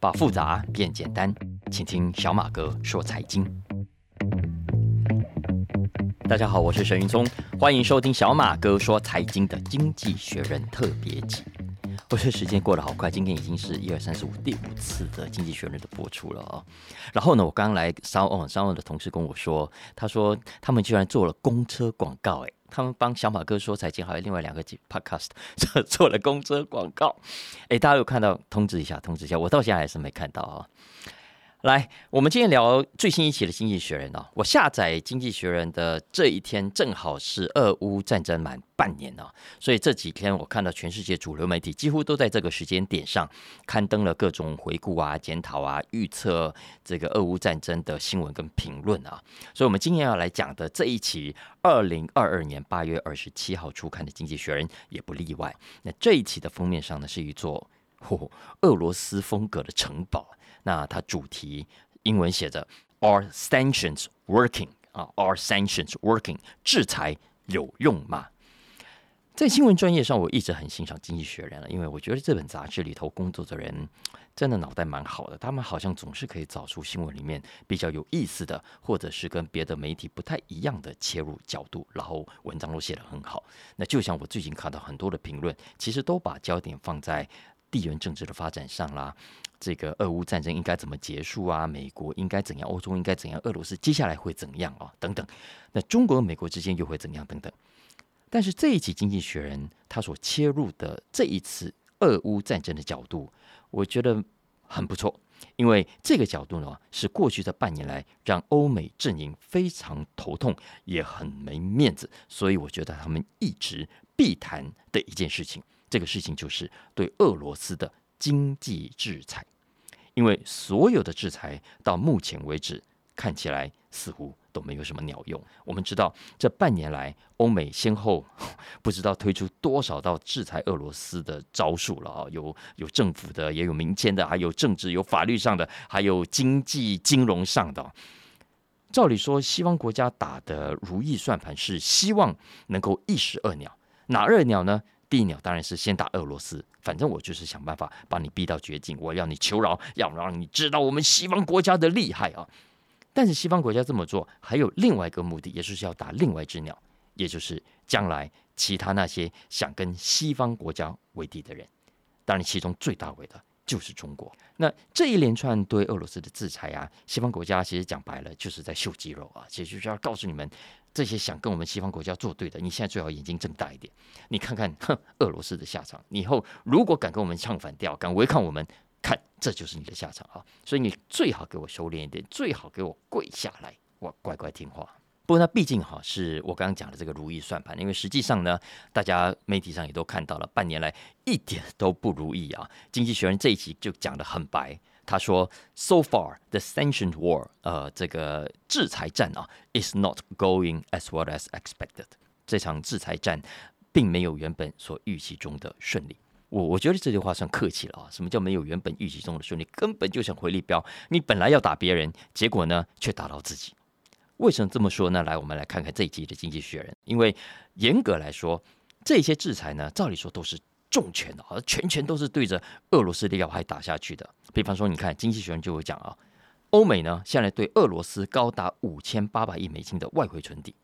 把复杂变简单，请听小马哥说财经。大家好，我是沈云聪，欢迎收听小马哥说财经的经济学人特别集。我觉得时间过得好快，今天已经是一二三四五第五次的经济学人的播出了啊。然后呢，我刚来稍哦，稍后的同事跟我说，他说他们居然做了公车广告，诶，他们帮小马哥说财经，还有另外两个 podcast 做 做了公车广告。哎，大家有看到？通知一下，通知一下，我到现在还是没看到啊。来，我们今天聊最新一期的《经济学人》哦。我下载《经济学人》的这一天，正好是俄乌战争满半年哦，所以这几天我看到全世界主流媒体几乎都在这个时间点上刊登了各种回顾啊、检讨啊、预测这个俄乌战争的新闻跟评论啊。所以，我们今天要来讲的这一期，二零二二年八月二十七号出刊的《经济学人》也不例外。那这一期的封面上呢，是一座嚯俄罗斯风格的城堡。那它主题英文写着 “Are sanctions working？” 啊，“Are sanctions working？” 制裁有用吗？在新闻专业上，我一直很欣赏《经济学人》了，因为我觉得这本杂志里头工作的人真的脑袋蛮好的，他们好像总是可以找出新闻里面比较有意思的，或者是跟别的媒体不太一样的切入角度，然后文章都写得很好。那就像我最近看到很多的评论，其实都把焦点放在地缘政治的发展上啦。这个俄乌战争应该怎么结束啊？美国应该怎样？欧洲应该怎样？俄罗斯接下来会怎样啊？等等。那中国和美国之间又会怎样？等等。但是这一期《经济学人》他所切入的这一次俄乌战争的角度，我觉得很不错，因为这个角度呢，是过去这半年来让欧美阵营非常头痛，也很没面子，所以我觉得他们一直必谈的一件事情。这个事情就是对俄罗斯的。经济制裁，因为所有的制裁到目前为止看起来似乎都没有什么鸟用。我们知道，这半年来，欧美先后 不知道推出多少道制裁俄罗斯的招数了啊！有有政府的，也有民间的，还有政治、有法律上的，还有经济金融上的。照理说，西方国家打的如意算盘是希望能够一石二鸟，哪二鸟呢？第一鸟当然是先打俄罗斯，反正我就是想办法把你逼到绝境，我要你求饶，要让你知道我们西方国家的厉害啊！但是西方国家这么做还有另外一个目的，也就是要打另外一只鸟，也就是将来其他那些想跟西方国家为敌的人，当然其中最大为的就是中国。那这一连串对俄罗斯的制裁啊，西方国家其实讲白了就是在秀肌肉啊，其实就是要告诉你们。这些想跟我们西方国家作对的，你现在最好眼睛睁大一点，你看看，哼，俄罗斯的下场。以后如果敢跟我们唱反调，敢违抗我们，看这就是你的下场啊！所以你最好给我收敛一点，最好给我跪下来，我乖乖听话。不过那毕竟哈，是我刚刚讲的这个如意算盘，因为实际上呢，大家媒体上也都看到了，半年来一点都不如意啊。经济学人这一期就讲的很白。他说：“So far, the sanctioned war，呃，这个制裁战啊，is not going as well as expected。这场制裁战并没有原本所预期中的顺利。我我觉得这句话算客气了啊。什么叫没有原本预期中的顺利？根本就想回力镖，你本来要打别人，结果呢却打到自己。为什么这么说呢？来，我们来看看这一集的《经济学人》。因为严格来说，这些制裁呢，照理说都是。”重拳啊，拳拳都是对着俄罗斯的要害打下去的。比方说，你看《经济学人》就会讲啊，欧美呢现在对俄罗斯高达五千八百亿美金的外汇存底，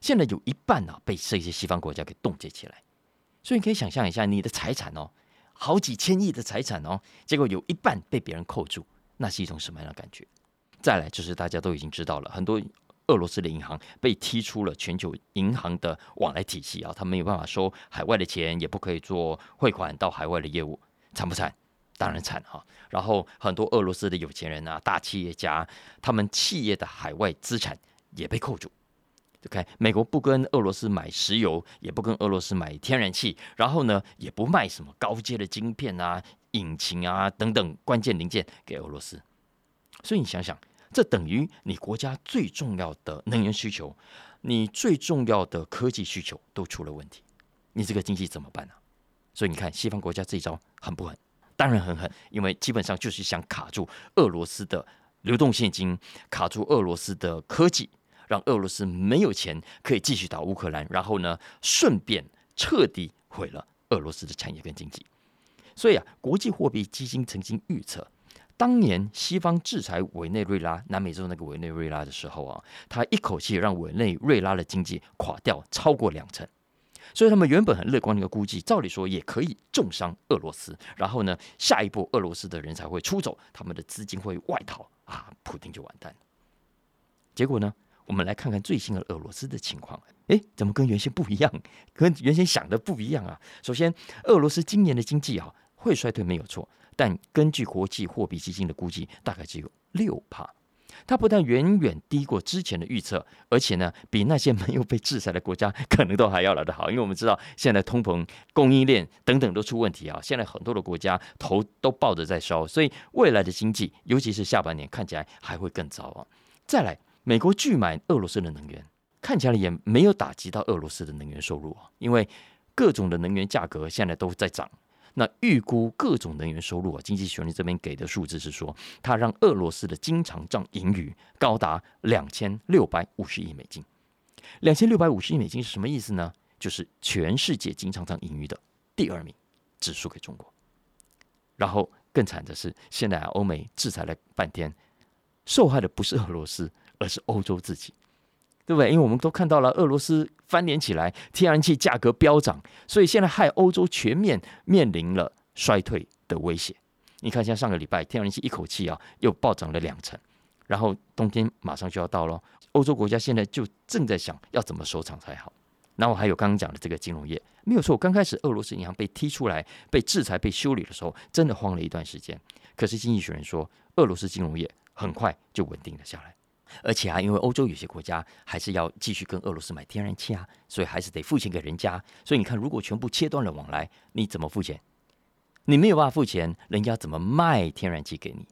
现在有一半呢被这些西方国家给冻结起来。所以你可以想象一下，你的财产哦，好几千亿的财产哦，结果有一半被别人扣住，那是一种什么样的感觉？再来就是大家都已经知道了很多。俄罗斯的银行被踢出了全球银行的往来体系啊，他没有办法收海外的钱，也不可以做汇款到海外的业务，惨不惨？当然惨哈。然后很多俄罗斯的有钱人啊、大企业家，他们企业的海外资产也被扣住。OK，美国不跟俄罗斯买石油，也不跟俄罗斯买天然气，然后呢，也不卖什么高阶的晶片啊、引擎啊等等关键零件给俄罗斯。所以你想想。这等于你国家最重要的能源需求，你最重要的科技需求都出了问题，你这个经济怎么办呢？所以你看，西方国家这一招狠不狠？当然很狠，因为基本上就是想卡住俄罗斯的流动现金，卡住俄罗斯的科技，让俄罗斯没有钱可以继续打乌克兰，然后呢，顺便彻底毁了俄罗斯的产业跟经济。所以啊，国际货币基金曾经预测。当年西方制裁委内瑞拉，南美洲那个委内瑞拉的时候啊，他一口气让委内瑞拉的经济垮掉超过两成。所以他们原本很乐观的一个估计，照理说也可以重伤俄罗斯，然后呢，下一步俄罗斯的人才会出走，他们的资金会外逃啊，普京就完蛋。结果呢，我们来看看最新的俄罗斯的情况，诶，怎么跟原先不一样？跟原先想的不一样啊！首先，俄罗斯今年的经济啊会衰退没有错，但根据国际货币基金的估计，大概只有六帕。它不但远远低过之前的预测，而且呢，比那些没有被制裁的国家可能都还要来得好。因为我们知道，现在通膨、供应链等等都出问题啊，现在很多的国家头都抱着在烧，所以未来的经济，尤其是下半年，看起来还会更糟啊。再来，美国拒买俄罗斯的能源，看起来也没有打击到俄罗斯的能源收入啊，因为各种的能源价格现在都在涨。那预估各种能源收入啊，经济学人这边给的数字是说，它让俄罗斯的经常账盈余高达两千六百五十亿美金。两千六百五十亿美金是什么意思呢？就是全世界经常账盈余的第二名，只输给中国。然后更惨的是，现在欧美制裁了半天，受害的不是俄罗斯，而是欧洲自己。对不对？因为我们都看到了俄罗斯翻脸起来，天然气价格飙涨，所以现在害欧洲全面面临了衰退的威胁。你看，像上个礼拜天然气一口气啊又暴涨了两成，然后冬天马上就要到了，欧洲国家现在就正在想要怎么收场才好。然后还有刚刚讲的这个金融业，没有错，刚开始俄罗斯银行被踢出来、被制裁、被修理的时候，真的慌了一段时间。可是经济学人说，俄罗斯金融业很快就稳定了下来。而且啊，因为欧洲有些国家还是要继续跟俄罗斯买天然气啊，所以还是得付钱给人家。所以你看，如果全部切断了往来，你怎么付钱？你没有办法付钱，人家怎么卖天然气给你？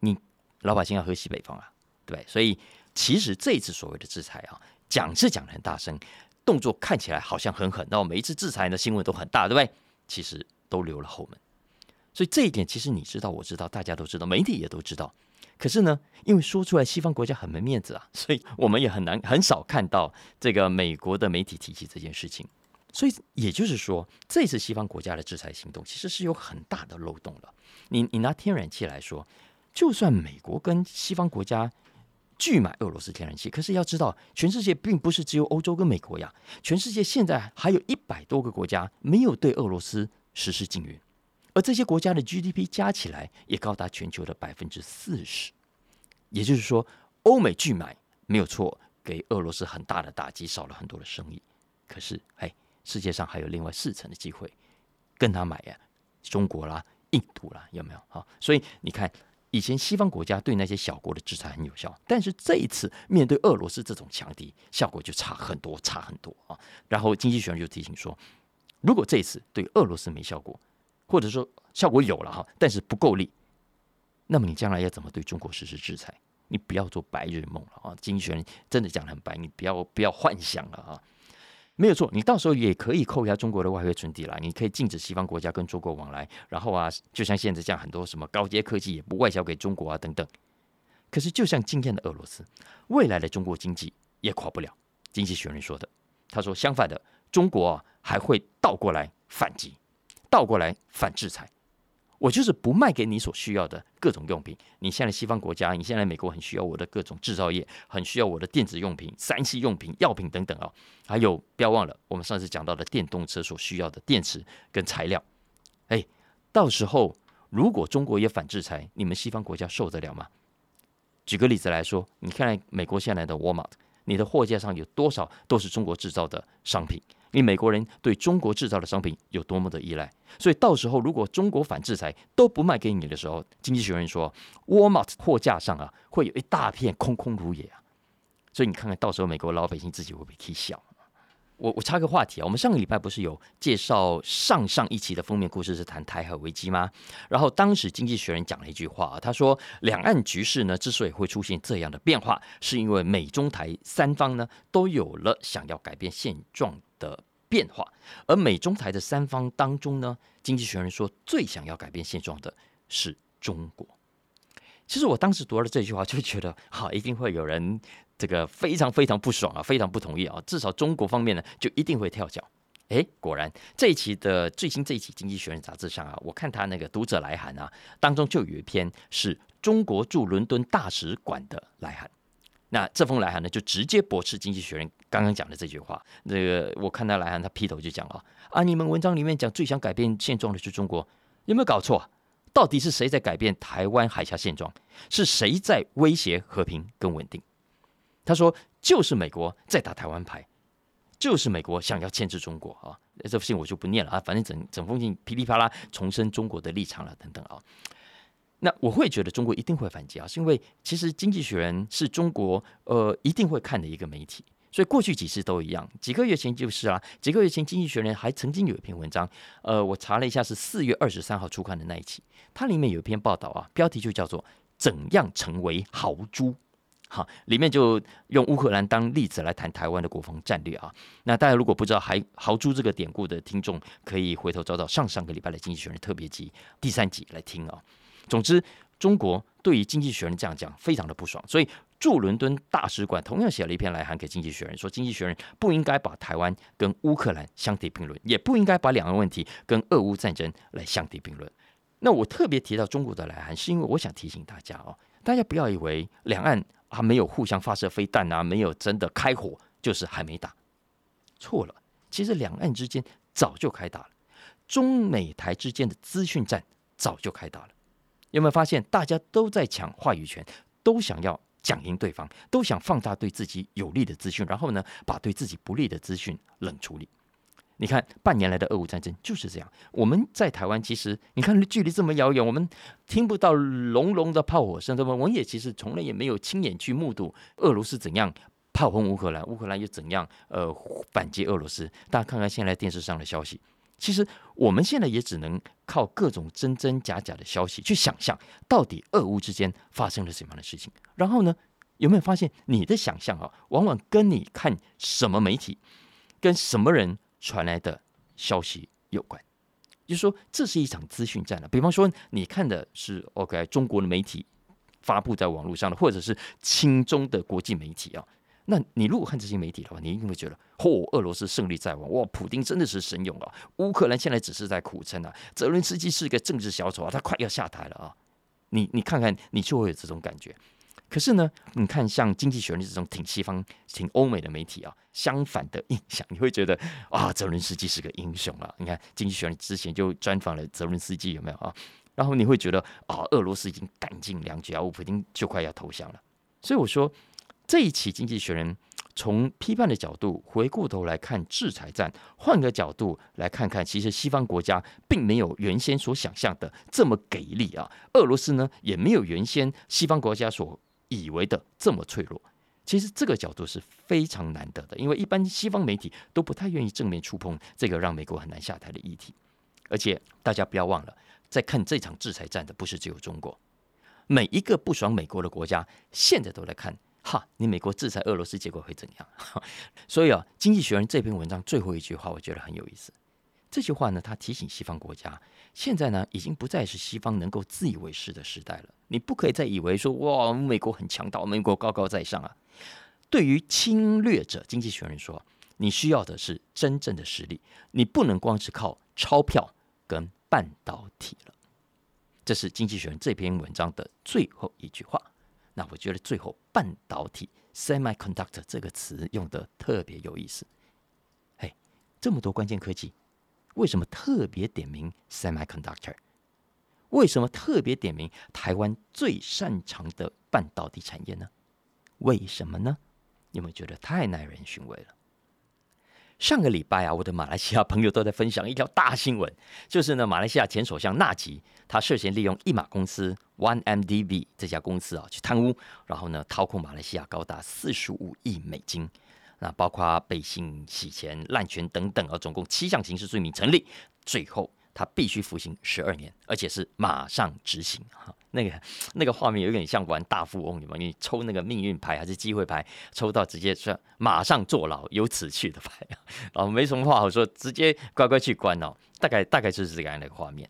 你老百姓要喝西北风啊，对不对所以其实这次所谓的制裁啊，讲是讲的很大声，动作看起来好像很狠，然后每一次制裁的新闻都很大，对不对？其实都留了后门。所以这一点，其实你知道，我知道，大家都知道，媒体也都知道。可是呢，因为说出来西方国家很没面子啊，所以我们也很难很少看到这个美国的媒体提起这件事情。所以也就是说，这次西方国家的制裁行动其实是有很大的漏洞了。你你拿天然气来说，就算美国跟西方国家拒买俄罗斯天然气，可是要知道，全世界并不是只有欧洲跟美国呀，全世界现在还有一百多个国家没有对俄罗斯实施禁运。而这些国家的 GDP 加起来也高达全球的百分之四十，也就是说，欧美拒买没有错，给俄罗斯很大的打击，少了很多的生意。可是，哎，世界上还有另外四成的机会跟他买呀，中国啦、印度啦，有没有？好，所以你看，以前西方国家对那些小国的制裁很有效，但是这一次面对俄罗斯这种强敌，效果就差很多，差很多啊。然后，经济学人就提醒说，如果这一次对俄罗斯没效果，或者说效果有了哈，但是不够力，那么你将来要怎么对中国实施制裁？你不要做白日梦了啊！经济学人真的讲的很白，你不要不要幻想了啊！没有错，你到时候也可以扣押中国的外汇存底了，你可以禁止西方国家跟中国往来，然后啊，就像现在这样，很多什么高阶科技也不外销给中国啊等等。可是就像今天的俄罗斯，未来的中国经济也垮不了。经济学人说的，他说相反的，中国还会倒过来反击。倒过来反制裁，我就是不卖给你所需要的各种用品。你现在西方国家，你现在美国很需要我的各种制造业，很需要我的电子用品、三 C 用品、药品等等啊。还有不要忘了，我们上次讲到的电动车所需要的电池跟材料。哎，到时候如果中国也反制裁，你们西方国家受得了吗？举个例子来说，你看美国现在的 Walmart，你的货架上有多少都是中国制造的商品？你美国人对中国制造的商品有多么的依赖，所以到时候如果中国反制裁都不卖给你的时候，经济学人说，Walmart 货架上啊会有一大片空空如也啊，所以你看看到时候美国老百姓自己会不会气笑？我我插个话题啊，我们上个礼拜不是有介绍上上一期的封面故事是谈台海危机吗？然后当时经济学人讲了一句话啊，他说两岸局势呢之所以会出现这样的变化，是因为美中台三方呢都有了想要改变现状的变化，而美中台的三方当中呢，经济学人说最想要改变现状的是中国。其实我当时读了这句话，就觉得好，一定会有人。这个非常非常不爽啊，非常不同意啊！至少中国方面呢，就一定会跳脚。哎，果然这一期的最新这一期《经济学人》杂志上啊，我看他那个读者来函啊，当中就有一篇是中国驻伦敦大使馆的来函。那这封来函呢，就直接驳斥《经济学人》刚刚讲的这句话。那个我看他来函，他劈头就讲了啊，你们文章里面讲最想改变现状的是中国，有没有搞错？到底是谁在改变台湾海峡现状？是谁在威胁和平跟稳定？他说，就是美国在打台湾牌。就是美国想要牵制中国啊，这封信我就不念了啊，反正整整封信噼里啪啦重申中国的立场了等等啊。那我会觉得中国一定会反击啊，是因为其实《经济学人》是中国呃一定会看的一个媒体，所以过去几次都一样。几个月前就是啊，几个月前《经济学人》还曾经有一篇文章，呃，我查了一下是四月二十三号出刊的那一期，它里面有一篇报道啊，标题就叫做“怎样成为豪猪”。好，里面就用乌克兰当例子来谈台湾的国防战略啊。那大家如果不知道“还豪猪”这个典故的听众，可以回头找找上上个礼拜的《经济学人》特别集第三集来听啊。总之，中国对于《经济学人》这样讲非常的不爽，所以驻伦敦大使馆同样写了一篇来函给《经济学人》，说《经济学人》不应该把台湾跟乌克兰相提并论，也不应该把两岸问题跟俄乌战争来相提并论。那我特别提到中国的来函，是因为我想提醒大家哦，大家不要以为两岸。还没有互相发射飞弹啊，没有真的开火，就是还没打。错了，其实两岸之间早就开打了，中美台之间的资讯战早就开打了。有没有发现，大家都在抢话语权，都想要讲赢对方，都想放大对自己有利的资讯，然后呢，把对自己不利的资讯冷处理。你看，半年来的俄乌战争就是这样。我们在台湾，其实你看距离这么遥远，我们听不到隆隆的炮火声，对吗？我们也其实从来也没有亲眼去目睹俄罗斯怎样炮轰乌克兰，乌克兰又怎样呃反击俄罗斯。大家看看现在电视上的消息，其实我们现在也只能靠各种真真假假的消息去想象，到底俄乌之间发生了什么样的事情。然后呢，有没有发现你的想象啊，往往跟你看什么媒体，跟什么人？传来的消息有关，就是说这是一场资讯战了。比方说，你看的是 OK 中国的媒体发布在网络上的，或者是亲中的国际媒体啊。那你如果看这些媒体的话，你一定会觉得，嚯，俄罗斯胜利在望，哇，普京真的是神勇啊！乌克兰现在只是在苦撑啊，泽伦斯基是一个政治小丑啊，他快要下台了啊！你你看看，你就会有这种感觉。可是呢，你看像《经济学人》这种挺西方、挺欧美的媒体啊，相反的印象，你会觉得啊，泽伦斯基是个英雄啊。你看《经济学人》之前就专访了泽伦斯基，有没有啊？然后你会觉得啊，俄罗斯已经弹尽粮绝啊，普京就快要投降了。所以我说，这一期《经济学人》从批判的角度回过头来看制裁战，换个角度来看看，其实西方国家并没有原先所想象的这么给力啊。俄罗斯呢，也没有原先西方国家所以为的这么脆弱，其实这个角度是非常难得的，因为一般西方媒体都不太愿意正面触碰这个让美国很难下台的议题。而且大家不要忘了，在看这场制裁战的不是只有中国，每一个不爽美国的国家现在都在看，哈，你美国制裁俄罗斯结果会怎样？所以啊，《经济学人》这篇文章最后一句话，我觉得很有意思。这句话呢，他提醒西方国家。现在呢，已经不再是西方能够自以为是的时代了。你不可以再以为说哇，美国很强大，美国高高在上啊。对于侵略者，经济学人说，你需要的是真正的实力，你不能光是靠钞票跟半导体了。这是经济学人这篇文章的最后一句话。那我觉得最后半导体 （semiconductor） 这个词用的特别有意思。哎，这么多关键科技。为什么特别点名 semiconductor？为什么特别点名台湾最擅长的半导体产业呢？为什么呢？你们觉得太耐人寻味了？上个礼拜啊，我的马来西亚朋友都在分享一条大新闻，就是呢，马来西亚前首相纳吉他涉嫌利用一马公司 OneMDB 这家公司啊去贪污，然后呢掏空马来西亚高达四十五亿美金。那包括背信、洗钱、滥权等等啊，总共七项刑事罪名成立，最后他必须服刑十二年，而且是马上执行哈。那个那个画面有点像玩大富翁，你们你抽那个命运牌还是机会牌，抽到直接说马上坐牢，有此去的牌啊，没什么话好说，直接乖乖去关哦。大概大概就是这样的一个画面。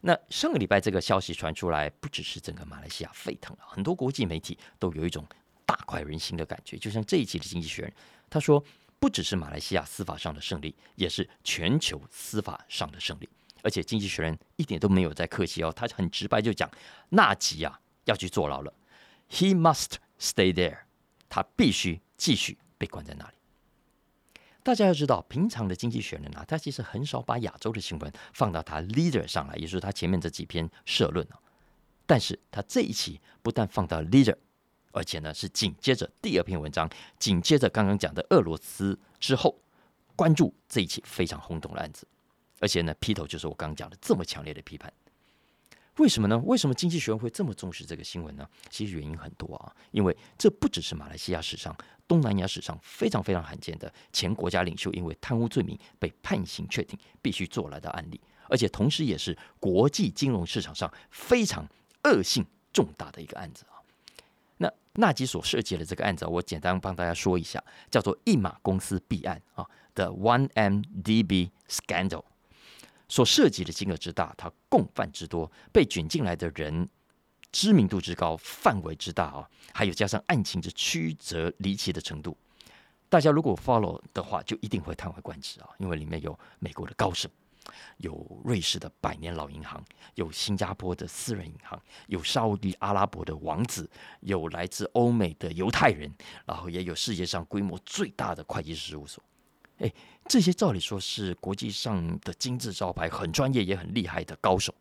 那上个礼拜这个消息传出来，不只是整个马来西亚沸腾了，很多国际媒体都有一种。大快人心的感觉，就像这一期的《经济学人》，他说不只是马来西亚司法上的胜利，也是全球司法上的胜利。而且《经济学人》一点都没有在客气哦，他很直白就讲，纳吉啊要去坐牢了，He must stay there，他必须继续被关在那里。大家要知道，平常的《经济学人》啊，他其实很少把亚洲的新闻放到他 leader 上来，也就是他前面这几篇社论啊。但是他这一期不但放到 leader。而且呢，是紧接着第二篇文章，紧接着刚刚讲的俄罗斯之后，关注这一起非常轰动的案子。而且呢，劈头就是我刚刚讲的这么强烈的批判。为什么呢？为什么经济学会这么重视这个新闻呢？其实原因很多啊，因为这不只是马来西亚史上、东南亚史上非常非常罕见的前国家领袖因为贪污罪名被判刑确定必须坐牢的案例，而且同时也是国际金融市场上非常恶性重大的一个案子啊。纳吉所涉及的这个案子，我简单帮大家说一下，叫做一马公司弊案啊的 One MDB Scandal，所涉及的金额之大，它共犯之多，被卷进来的人知名度之高，范围之大啊，还有加上案情之曲折离奇的程度，大家如果 follow 的话，就一定会叹为观止啊，因为里面有美国的高盛。有瑞士的百年老银行，有新加坡的私人银行，有沙地阿拉伯的王子，有来自欧美的犹太人，然后也有世界上规模最大的会计师事务所。哎，这些照理说是国际上的金字招牌，很专业也很厉害的高手。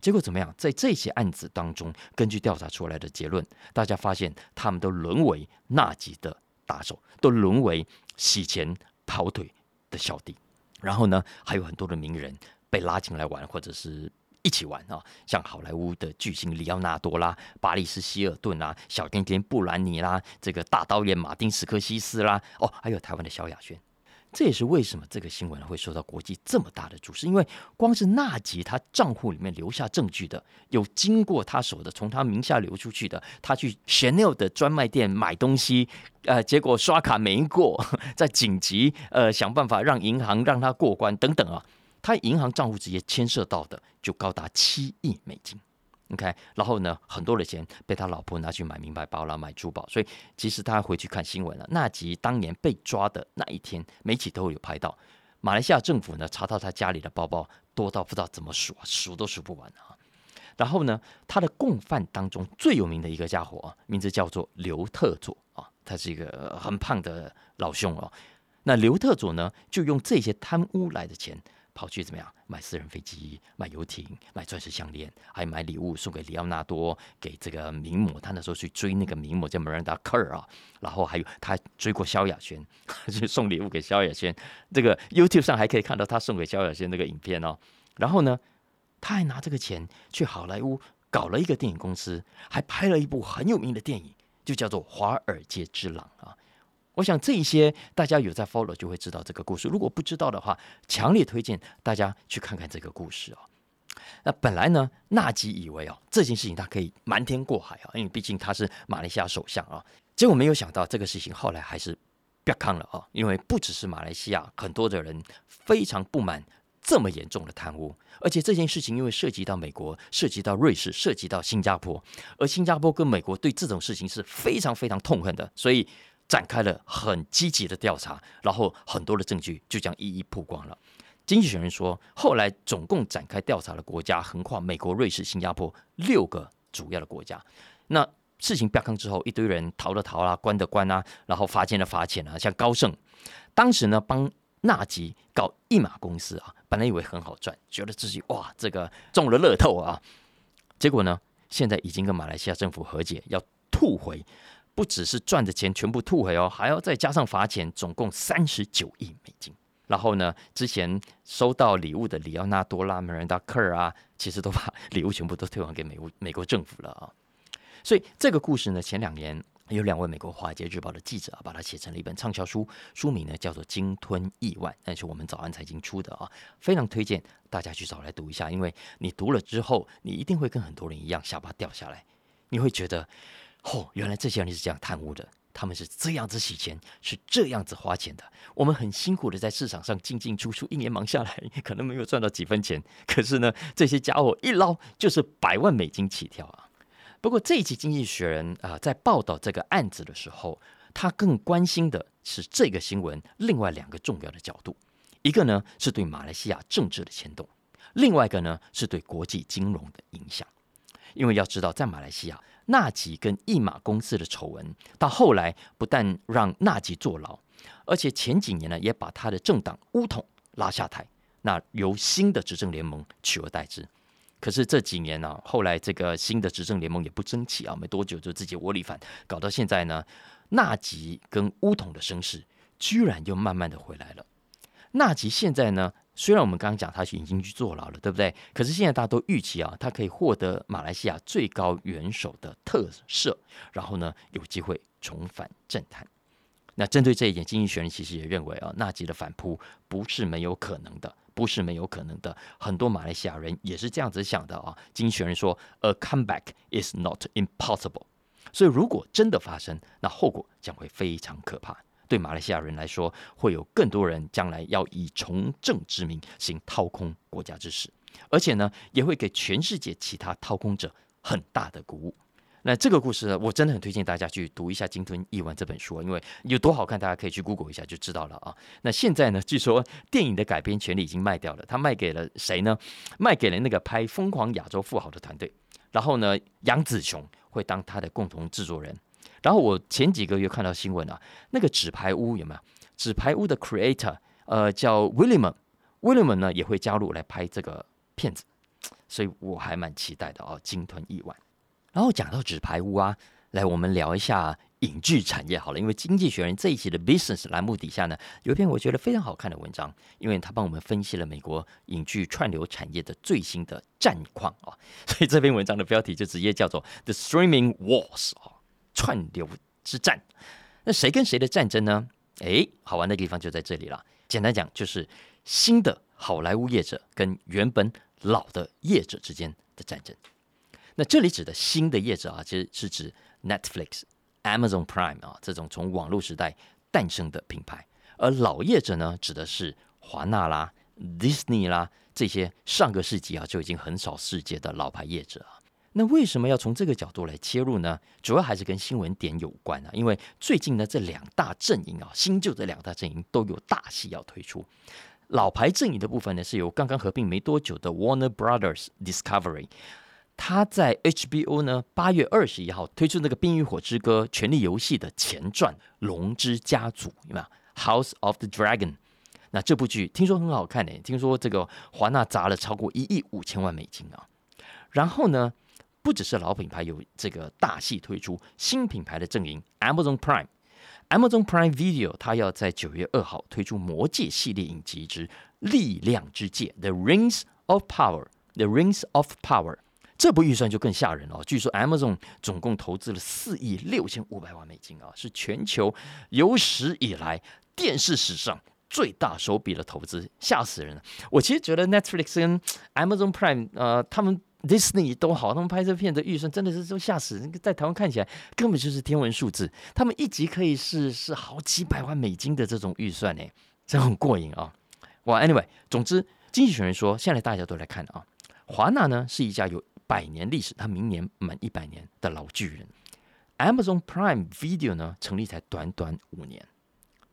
结果怎么样？在这些案子当中，根据调查出来的结论，大家发现他们都沦为纳吉的打手，都沦为洗钱跑腿的小弟。然后呢，还有很多的名人被拉进来玩，或者是一起玩啊，像好莱坞的巨星里奥纳多啦、巴里斯希尔顿啦、小甜甜布兰妮啦、这个大导演马丁斯科西斯啦，哦，还有台湾的萧亚轩。这也是为什么这个新闻会受到国际这么大的注视，因为光是纳吉他账户里面留下证据的，有经过他手的，从他名下流出去的，他去 Chanel 的专卖店买东西，呃，结果刷卡没过，在紧急呃想办法让银行让他过关等等啊，他银行账户直接牵涉到的就高达七亿美金。OK，然后呢，很多的钱被他老婆拿去买名牌包了，买珠宝。所以其实他回去看新闻了。纳吉当年被抓的那一天，媒体都有拍到。马来西亚政府呢，查到他家里的包包多到不知道怎么数啊，数都数不完啊。然后呢，他的共犯当中最有名的一个家伙啊，名字叫做刘特佐啊，他是一个很胖的老兄哦。那刘特佐呢，就用这些贪污来的钱。跑去怎么样买私人飞机、买游艇、买钻石项链，还买礼物送给里奥纳多，给这个名模。他那时候去追那个名模叫 Miranda Kerr 啊，然后还有他追过萧亚轩，去送礼物给萧亚轩。这个 YouTube 上还可以看到他送给萧亚轩那个影片哦。然后呢，他还拿这个钱去好莱坞搞了一个电影公司，还拍了一部很有名的电影，就叫做《华尔街之狼》啊。我想这一些大家有在 follow 就会知道这个故事。如果不知道的话，强烈推荐大家去看看这个故事哦。那本来呢，纳吉以为哦这件事情他可以瞒天过海啊，因为毕竟他是马来西亚首相啊。结果没有想到这个事情后来还是不要看了啊，因为不只是马来西亚，很多的人非常不满这么严重的贪污，而且这件事情因为涉及到美国、涉及到瑞士、涉及到新加坡，而新加坡跟美国对这种事情是非常非常痛恨的，所以。展开了很积极的调查，然后很多的证据就将一一曝光了。经济学人说，后来总共展开调查的国家横跨美国、瑞士、新加坡六个主要的国家。那事情曝光之后，一堆人逃的逃啊，关的关啊，然后罚钱的罚钱啊。像高盛当时呢，帮纳吉搞一马公司啊，本来以为很好赚，觉得自己哇，这个中了乐透啊。结果呢，现在已经跟马来西亚政府和解，要吐回。不只是赚的钱全部吐回哦，还要再加上罚钱，总共三十九亿美金。然后呢，之前收到礼物的里奥纳多拉、梅兰达克尔啊，其实都把礼物全部都退还给美国美国政府了啊。所以这个故事呢，前两年有两位美国《华尔街日报》的记者啊，把它写成了一本畅销书，书名呢叫做《鲸吞亿万》，那是我们早安财经出的啊，非常推荐大家去找来读一下，因为你读了之后，你一定会跟很多人一样下巴掉下来，你会觉得。哦，原来这些人是这样贪污的，他们是这样子洗钱，是这样子花钱的。我们很辛苦的在市场上进进出出，一年忙下来可能没有赚到几分钱，可是呢，这些家伙一捞就是百万美金起跳啊。不过这一期《经济学人》啊，在报道这个案子的时候，他更关心的。是这个新闻另外两个重要的角度，一个呢是对马来西亚政治的牵动，另外一个呢是对国际金融的影响。因为要知道，在马来西亚，纳吉跟易马公司的丑闻，到后来不但让纳吉坐牢，而且前几年呢也把他的政党乌统拉下台，那由新的执政联盟取而代之。可是这几年呢，后来这个新的执政联盟也不争气啊，没多久就自己窝里反，搞到现在呢，纳吉跟乌统的声势居然又慢慢的回来了。纳吉现在呢，虽然我们刚刚讲他已经去坐牢了，对不对？可是现在大家都预期啊，他可以获得马来西亚最高元首的特赦，然后呢，有机会重返政坛。那针对这一点，经济学人其实也认为啊，纳吉的反扑不是没有可能的。不是没有可能的，很多马来西亚人也是这样子想的啊。经济学人说，A comeback is not impossible。所以如果真的发生，那后果将会非常可怕。对马来西亚人来说，会有更多人将来要以从政之名行掏空国家之事，而且呢，也会给全世界其他掏空者很大的鼓舞。那这个故事呢，我真的很推荐大家去读一下《鲸吞亿万》这本书，因为有多好看，大家可以去 Google 一下就知道了啊。那现在呢，据说电影的改编权利已经卖掉了，他卖给了谁呢？卖给了那个拍《疯狂亚洲富豪》的团队。然后呢，杨紫琼会当他的共同制作人。然后我前几个月看到新闻啊，那个《纸牌屋》有没有？《纸牌屋》的 Creator 呃叫 William，William 呢也会加入来拍这个片子，所以我还蛮期待的哦，《鲸吞亿万》。然后讲到纸牌屋啊，来我们聊一下影剧产业好了。因为《经济学人》这一期的 Business 栏目底下呢，有一篇我觉得非常好看的文章，因为他帮我们分析了美国影剧串流产业的最新的战况啊。所以这篇文章的标题就直接叫做 The Streaming Wars 啊，串流之战。那谁跟谁的战争呢？哎，好玩的地方就在这里了。简单讲，就是新的好莱坞业者跟原本老的业者之间的战争。那这里指的新的业者啊，其实是指 Netflix、Amazon Prime 啊这种从网络时代诞生的品牌，而老业者呢，指的是华纳啦、Disney 啦这些上个世纪啊就已经横扫世界的老牌业者啊。那为什么要从这个角度来切入呢？主要还是跟新闻点有关啊。因为最近呢，这两大阵营啊，新旧的两大阵营都有大戏要推出。老牌阵营的部分呢，是由刚刚合并没多久的 Warner Brothers Discovery。他在 HBO 呢，八月二十一号推出那个《冰与火之歌：权力游戏》的前传《龙之家族》，有没有？House of the Dragon。那这部剧听说很好看呢，听说这个华纳砸了超过一亿五千万美金啊。然后呢，不只是老品牌有这个大戏推出，新品牌的阵营 Amazon Prime，Amazon Prime Video，它要在九月二号推出《魔戒》系列影集之《力量之戒》The Rings of Power，The Rings of Power。这部预算就更吓人了。据说 Amazon 总共投资了四亿六千五百万美金啊，是全球有史以来电视史上最大手笔的投资，吓死人了。我其实觉得 Netflix 跟 Amazon Prime，呃，他们 Disney 都好，他们拍这片的预算真的是都吓死人，在台湾看起来根本就是天文数字。他们一集可以是是好几百万美金的这种预算呢，这很过瘾啊。哇，Anyway，总之，经济学人说，现在大家都来看啊，华纳呢是一家有。百年历史，它明年满一百年的老巨人，Amazon Prime Video 呢成立才短短五年。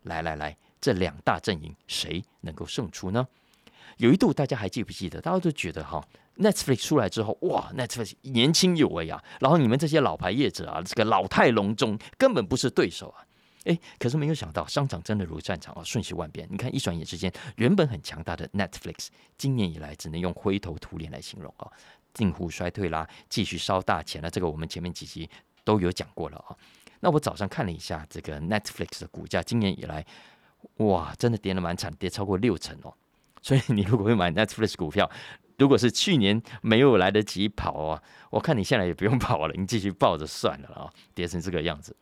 来来来，这两大阵营谁能够胜出呢？有一度大家还记不记得？大家都觉得哈，Netflix 出来之后，哇，Netflix 年轻有为啊，然后你们这些老牌业者啊，这个老态龙钟，根本不是对手啊。诶，可是没有想到，商场真的如战场啊，瞬息万变。你看，一转眼之间，原本很强大的 Netflix，今年以来只能用灰头土脸来形容啊。近乎衰退啦，继续烧大钱了。这个我们前面几集都有讲过了啊。那我早上看了一下这个 Netflix 的股价，今年以来，哇，真的跌得蛮惨，跌超过六成哦。所以你如果会买 Netflix 股票，如果是去年没有来得及跑啊，我看你现在也不用跑了，你继续抱着算了啊。跌成这个样子，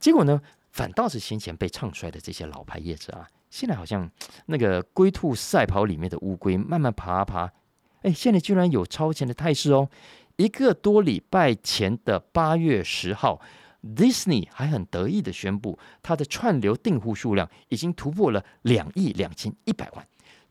结果呢，反倒是先前被唱衰的这些老牌业者啊，现在好像那个龟兔赛跑里面的乌龟，慢慢爬爬。哎，现在居然有超前的态势哦！一个多礼拜前的八月十号，Disney 还很得意的宣布，它的串流订户数量已经突破了两亿两千一百万，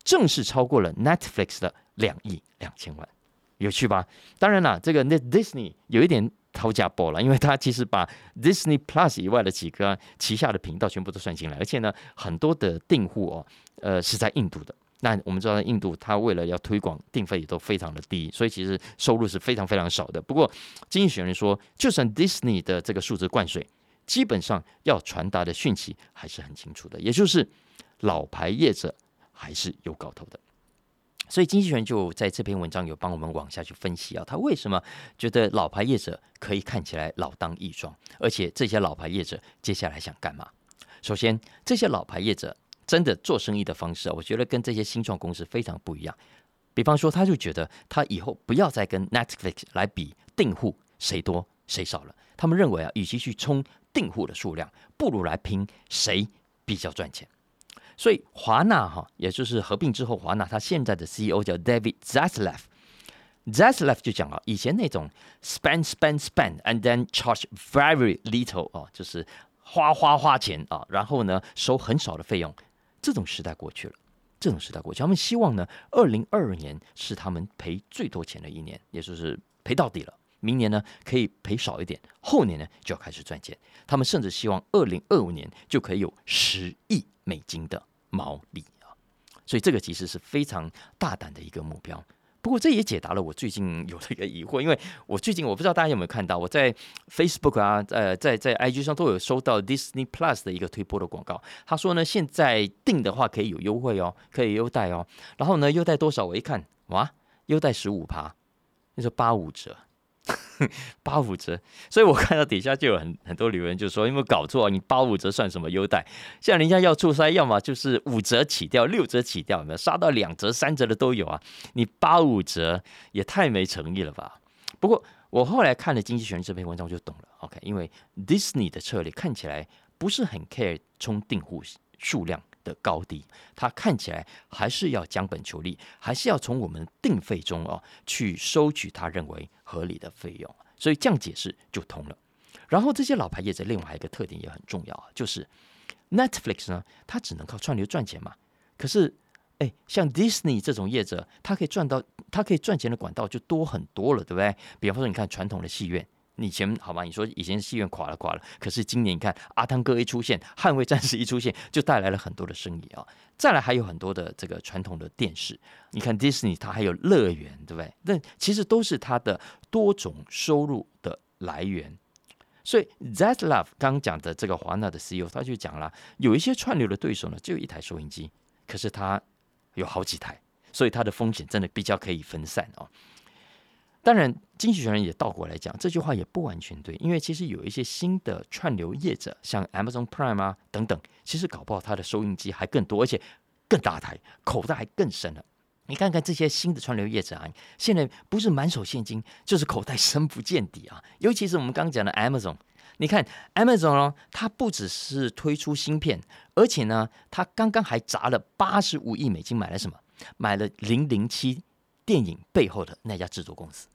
正式超过了 Netflix 的两亿两千万，有趣吧？当然了，这个那 Disney 有一点。掏价播了，因为它其实把 Disney Plus 以外的几个旗下的频道全部都算进来，而且呢，很多的订户哦，呃，是在印度的。那我们知道，印度它为了要推广，定费也都非常的低，所以其实收入是非常非常少的。不过，经济学人说，就算 Disney 的这个数字灌水，基本上要传达的讯息还是很清楚的，也就是老牌业者还是有搞头的。所以，经济学人就在这篇文章有帮我们往下去分析啊，他为什么觉得老牌业者可以看起来老当益壮，而且这些老牌业者接下来想干嘛？首先，这些老牌业者。真的做生意的方式啊，我觉得跟这些新创公司非常不一样。比方说，他就觉得他以后不要再跟 Netflix 来比订户谁多谁少了。他们认为啊，与其去冲订户的数量，不如来拼谁比较赚钱。所以华纳哈，也就是合并之后，华纳他现在的 CEO 叫 David Zaslav，Zaslav 就讲了，以前那种 spend spend spend and then charge very little 哦，就是花花花钱啊，然后呢收很少的费用。这种时代过去了，这种时代过去，他们希望呢，二零二二年是他们赔最多钱的一年，也就是赔到底了。明年呢可以赔少一点，后年呢就要开始赚钱。他们甚至希望二零二五年就可以有十亿美金的毛利啊！所以这个其实是非常大胆的一个目标。不过这也解答了我最近有的一个疑惑，因为我最近我不知道大家有没有看到，我在 Facebook 啊，呃，在在 IG 上都有收到 Disney Plus 的一个推播的广告。他说呢，现在订的话可以有优惠哦，可以优待哦。然后呢，优待多少？我一看，哇，优待十五趴，那是八五折。八五折，所以我看到底下就有很很多留言，就说有没有搞错？啊你八五折算什么优待？像人家要出差，要么就是五折起掉，六折起掉，有没有杀到两折、三折的都有啊？你八五折也太没诚意了吧？不过我后来看了《经济学人》这篇文章，我就懂了。OK，因为 Disney 的策略看起来不是很 care 冲订户数量。的高低，它看起来还是要将本求利，还是要从我们定费中哦去收取他认为合理的费用，所以这样解释就通了。然后这些老牌业者另外一个特点也很重要啊，就是 Netflix 呢，它只能靠串流赚钱嘛。可是，哎，像 Disney 这种业者，它可以赚到，它可以赚钱的管道就多很多了，对不对？比方说，你看传统的戏院。以前好吧，你说以前戏院垮了垮了，可是今年你看阿汤哥一出现，捍卫战士一出现，就带来了很多的生意啊。再来还有很多的这个传统的电视，你看迪士尼它还有乐园，对不对？那其实都是它的多种收入的来源。所以 That Love 刚讲的这个华纳的 CEO 他就讲了，有一些串流的对手呢，只有一台收音机，可是他有好几台，所以它的风险真的比较可以分散哦。当然，经济学人也倒过来讲，这句话也不完全对，因为其实有一些新的串流业者，像 Amazon Prime 啊等等，其实搞不好它的收音机还更多，而且更大台，口袋还更深了。你看看这些新的串流业者啊，现在不是满手现金，就是口袋深不见底啊。尤其是我们刚讲的 Amazon，你看 Amazon 哦，它不只是推出芯片，而且呢，它刚刚还砸了八十五亿美金买了什么？买了零零七电影背后的那家制作公司。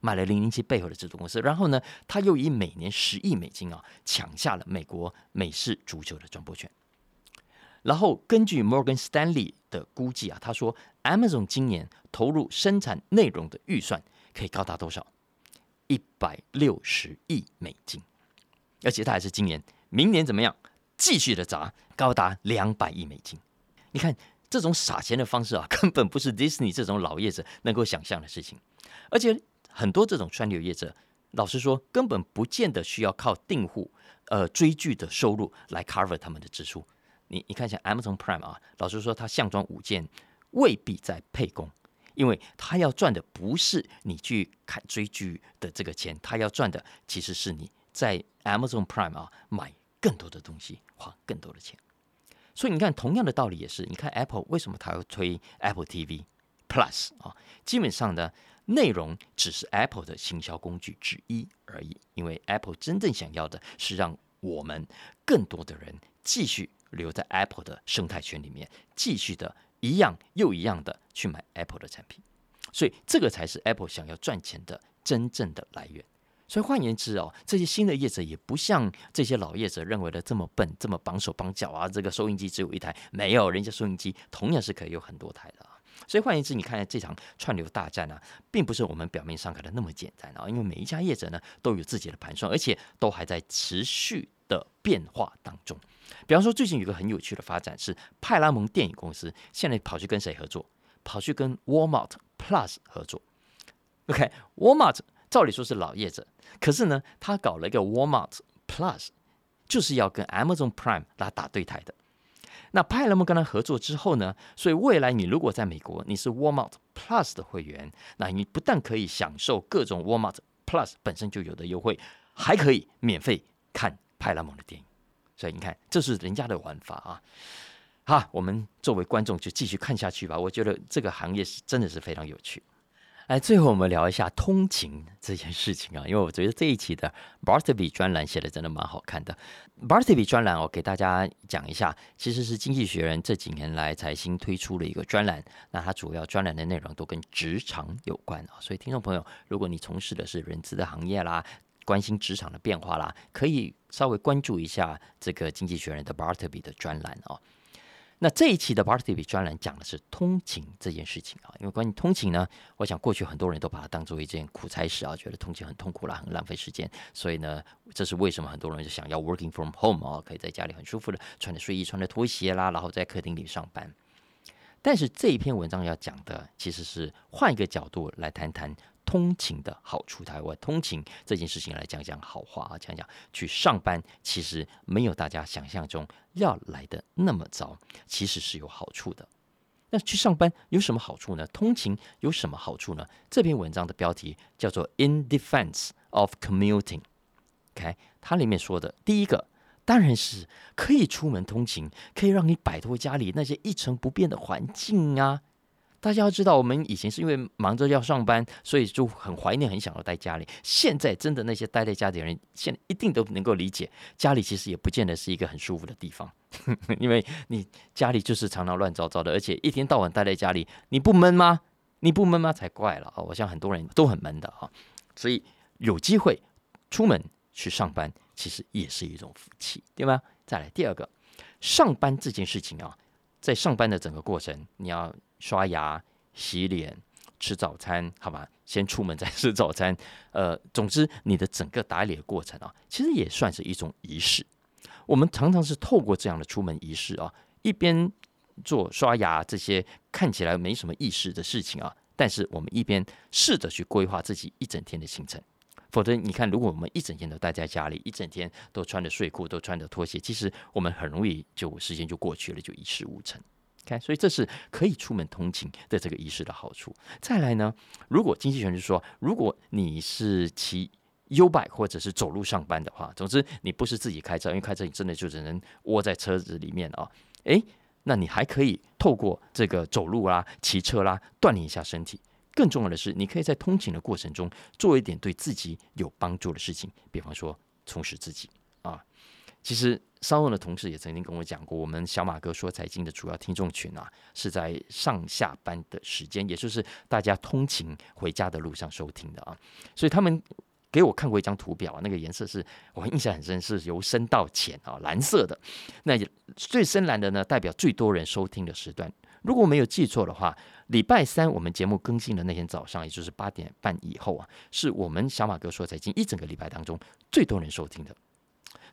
买了零零七背后的制作公司，然后呢，他又以每年十亿美金啊抢下了美国美式足球的转播权。然后根据 Morgan Stanley 的估计啊，他说 Amazon 今年投入生产内容的预算可以高达多少？一百六十亿美金，而且他还是今年、明年怎么样继续的砸，高达两百亿美金。你看这种撒钱的方式啊，根本不是 Disney 这种老爷子能够想象的事情，而且。很多这种串流业者，老实说，根本不见得需要靠订户、呃追剧的收入来 cover 他们的支出。你你看一下 Amazon Prime 啊，老实说，它项庄舞剑，未必在配工，因为他要赚的不是你去看追剧的这个钱，他要赚的其实是你在 Amazon Prime 啊买更多的东西，花更多的钱。所以你看，同样的道理也是，你看 Apple 为什么它要推 Apple TV Plus 啊？基本上呢。内容只是 Apple 的行销工具之一而已，因为 Apple 真正想要的是让我们更多的人继续留在 Apple 的生态圈里面，继续的一样又一样的去买 Apple 的产品，所以这个才是 Apple 想要赚钱的真正的来源。所以换言之哦，这些新的业者也不像这些老业者认为的这么笨，这么绑手绑脚啊。这个收音机只有一台，没有，人家收音机同样是可以有很多台的。所以换言之，你看这场串流大战啊，并不是我们表面上看的那么简单啊，因为每一家业者呢都有自己的盘算，而且都还在持续的变化当中。比方说，最近有一个很有趣的发展是，派拉蒙电影公司现在跑去跟谁合作？跑去跟 Walmart Plus 合作。OK，Walmart 照理说是老业者，可是呢，他搞了一个 Walmart Plus，就是要跟 Amazon Prime 来打对台的。那派拉蒙跟他合作之后呢，所以未来你如果在美国你是 Walmart Plus 的会员，那你不但可以享受各种 Walmart Plus 本身就有的优惠，还可以免费看派拉蒙的电影。所以你看，这是人家的玩法啊！好，我们作为观众就继续看下去吧。我觉得这个行业是真的是非常有趣。来，最后我们聊一下通勤这件事情啊，因为我觉得这一期的 Bartleby 专栏写的真的蛮好看的。Bartleby 专栏，我给大家讲一下，其实是经济学人这几年来才新推出的一个专栏。那它主要专栏的内容都跟职场有关啊，所以听众朋友，如果你从事的是人资的行业啦，关心职场的变化啦，可以稍微关注一下这个经济学人的 Bartleby 的专栏哦。那这一期的 Bartleby 专栏讲的是通勤这件事情啊，因为关于通勤呢，我想过去很多人都把它当做一件苦差事啊，觉得通勤很痛苦啦，很浪费时间，所以呢，这是为什么很多人就想要 working from home 啊，可以在家里很舒服的穿着睡衣、穿着拖鞋啦，然后在客厅里上班。但是这一篇文章要讲的其实是换一个角度来谈谈。通勤的好处，台湾通勤这件事情来讲讲好话啊，讲讲去上班，其实没有大家想象中要来的那么糟，其实是有好处的。那去上班有什么好处呢？通勤有什么好处呢？这篇文章的标题叫做《In Defense of Commuting》，OK，它里面说的第一个当然是可以出门通勤，可以让你摆脱家里那些一成不变的环境啊。大家要知道，我们以前是因为忙着要上班，所以就很怀念、很想要待家里。现在真的那些待在家里的人，现在一定都能够理解，家里其实也不见得是一个很舒服的地方，因为你家里就是常常乱糟糟的，而且一天到晚待在家里，你不闷吗？你不闷吗？才怪了啊！我想很多人都很闷的啊，所以有机会出门去上班，其实也是一种福气，对吗？再来第二个，上班这件事情啊，在上班的整个过程，你要。刷牙、洗脸、吃早餐，好吧，先出门 再吃早餐。呃，总之，你的整个打理的过程啊，其实也算是一种仪式。我们常常是透过这样的出门仪式啊，一边做刷牙这些看起来没什么意识的事情啊，但是我们一边试着去规划自己一整天的行程。否则，你看，如果我们一整天都待在家里，一整天都穿着睡裤，都穿着拖鞋，其实我们很容易就时间就过去了，就一事无成。所以这是可以出门通勤的这个仪式的好处。再来呢，如果经济学人就说，如果你是骑 U bike 或者是走路上班的话，总之你不是自己开车，因为开车你真的就只能窝在车子里面啊。诶，那你还可以透过这个走路啦、骑车啦，锻炼一下身体。更重要的是，你可以在通勤的过程中做一点对自己有帮助的事情，比方说充实自己啊。其实。商务的同事也曾经跟我讲过，我们小马哥说财经的主要听众群啊，是在上下班的时间，也就是大家通勤回家的路上收听的啊。所以他们给我看过一张图表，那个颜色是我印象很深，是由深到浅啊，蓝色的。那最深蓝的呢，代表最多人收听的时段。如果没有记错的话，礼拜三我们节目更新的那天早上，也就是八点半以后啊，是我们小马哥说财经一整个礼拜当中最多人收听的。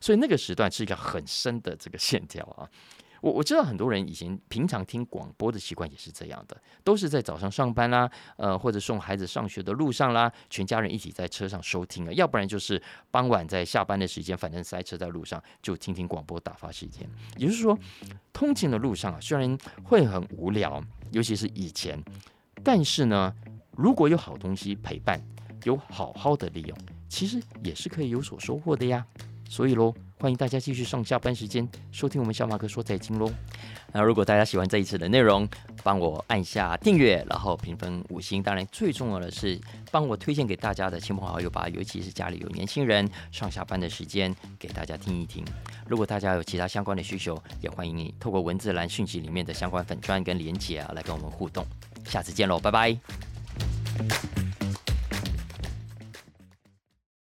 所以那个时段是一个很深的这个线条啊，我我知道很多人以前平常听广播的习惯也是这样的，都是在早上上班啦，呃或者送孩子上学的路上啦，全家人一起在车上收听啊，要不然就是傍晚在下班的时间，反正塞车在路上就听听广播打发时间。也就是说，通勤的路上啊，虽然会很无聊，尤其是以前，但是呢，如果有好东西陪伴，有好好的利用，其实也是可以有所收获的呀。所以喽，欢迎大家继续上下班时间收听我们小马哥说财经喽。那如果大家喜欢这一次的内容，帮我按下订阅，然后评分五星。当然，最重要的是帮我推荐给大家的亲朋好友吧，尤其是家里有年轻人，上下班的时间给大家听一听。如果大家有其他相关的需求，也欢迎你透过文字栏讯息里面的相关粉砖跟连结啊，来跟我们互动。下次见喽，拜拜。